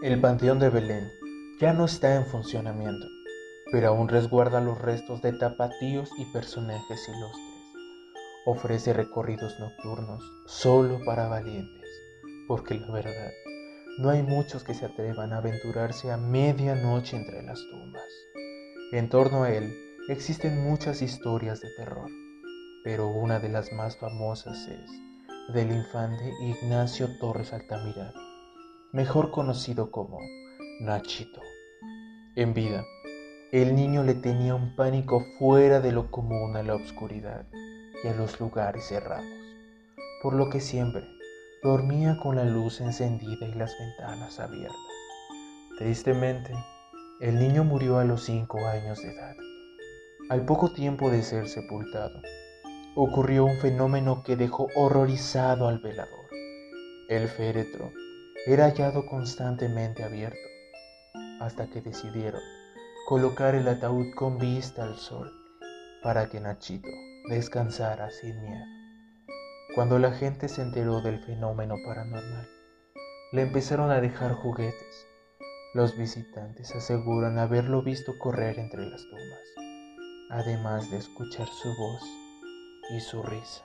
El Panteón de Belén ya no está en funcionamiento, pero aún resguarda los restos de tapatíos y personajes ilustres. Ofrece recorridos nocturnos solo para valientes, porque la verdad, no hay muchos que se atrevan a aventurarse a medianoche entre las tumbas. En torno a él existen muchas historias de terror, pero una de las más famosas es del infante Ignacio Torres Altamirano, mejor conocido como Nachito. En vida, el niño le tenía un pánico fuera de lo común a la oscuridad y a los lugares cerrados, por lo que siempre dormía con la luz encendida y las ventanas abiertas. Tristemente, el niño murió a los cinco años de edad. Al poco tiempo de ser sepultado, ocurrió un fenómeno que dejó horrorizado al velador. El féretro era hallado constantemente abierto hasta que decidieron colocar el ataúd con vista al sol para que Nachito descansara sin miedo. Cuando la gente se enteró del fenómeno paranormal, le empezaron a dejar juguetes. Los visitantes aseguran haberlo visto correr entre las tumbas, además de escuchar su voz y su risa.